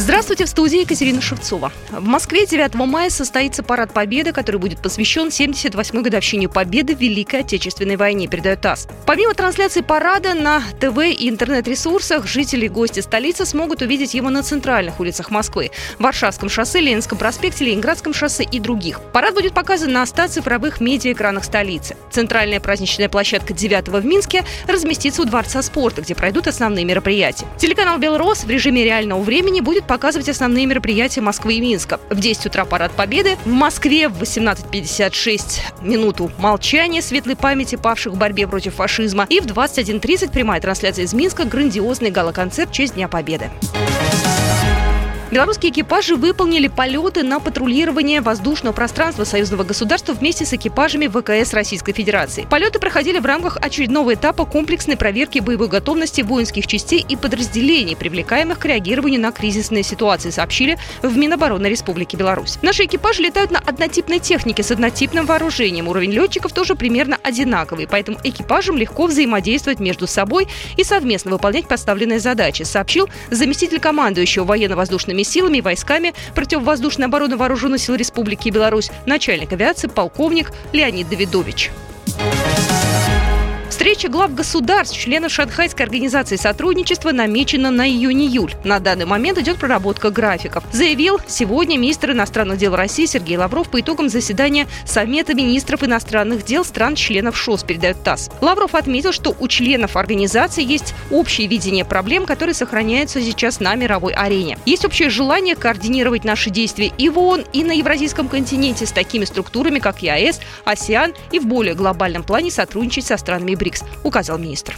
Здравствуйте, в студии Екатерина Шевцова. В Москве 9 мая состоится парад Победы, который будет посвящен 78-й годовщине Победы в Великой Отечественной войне, передает ТАСС. Помимо трансляции парада на ТВ и интернет-ресурсах, жители и гости столицы смогут увидеть его на центральных улицах Москвы – Варшавском шоссе, Ленинском проспекте, Ленинградском шоссе и других. Парад будет показан на 100 цифровых медиаэкранах столицы. Центральная праздничная площадка 9 в Минске разместится у Дворца спорта, где пройдут основные мероприятия. Телеканал «Белрос» в режиме реального времени будет показывать основные мероприятия Москвы и Минска. В 10 утра парад Победы. В Москве в 18.56 минуту молчания светлой памяти павших в борьбе против фашизма. И в 21.30 прямая трансляция из Минска грандиозный гала-концерт в честь Дня Победы. Белорусские экипажи выполнили полеты на патрулирование воздушного пространства союзного государства вместе с экипажами ВКС Российской Федерации. Полеты проходили в рамках очередного этапа комплексной проверки боевой готовности воинских частей и подразделений, привлекаемых к реагированию на кризисные ситуации, сообщили в Минобороны Республики Беларусь. Наши экипажи летают на однотипной технике с однотипным вооружением. Уровень летчиков тоже примерно одинаковый, поэтому экипажам легко взаимодействовать между собой и совместно выполнять поставленные задачи, сообщил заместитель командующего военно-воздушными вооруженными силами и войсками противовоздушной обороны Вооруженных сил Республики Беларусь, начальник авиации полковник Леонид Давидович. Встреча глав государств, членов Шанхайской организации сотрудничества намечена на июнь-июль. На данный момент идет проработка графиков. Заявил сегодня министр иностранных дел России Сергей Лавров по итогам заседания Совета министров иностранных дел стран-членов ШОС, передает ТАСС. Лавров отметил, что у членов организации есть общее видение проблем, которые сохраняются сейчас на мировой арене. Есть общее желание координировать наши действия и в ООН, и на Евразийском континенте с такими структурами, как ЕАЭС, АСИАН и в более глобальном плане сотрудничать со странами БРИКС. БРИКС, указал министр.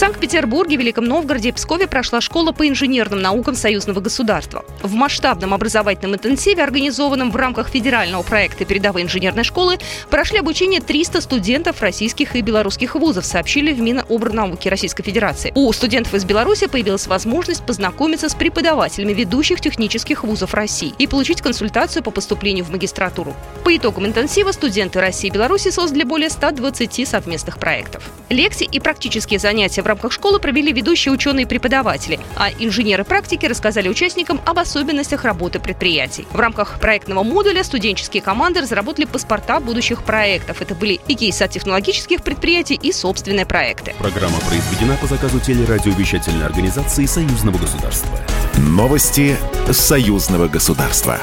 Санкт-Петербурге, Великом Новгороде и Пскове прошла школа по инженерным наукам союзного государства. В масштабном образовательном интенсиве, организованном в рамках федерального проекта передовой инженерной школы, прошли обучение 300 студентов российских и белорусских вузов, сообщили в Миноборнауки Российской Федерации. У студентов из Беларуси появилась возможность познакомиться с преподавателями ведущих технических вузов России и получить консультацию по поступлению в магистратуру. По итогам интенсива студенты России и Беларуси создали более 120 совместных проектов. Лекции и практические занятия в рамках школы провели ведущие ученые и преподаватели, а инженеры практики рассказали участникам об особенностях работы предприятий. В рамках проектного модуля студенческие команды разработали паспорта будущих проектов. Это были и кейсы от технологических предприятий, и собственные проекты. Программа произведена по заказу телерадиовещательной организации Союзного государства. Новости Союзного государства.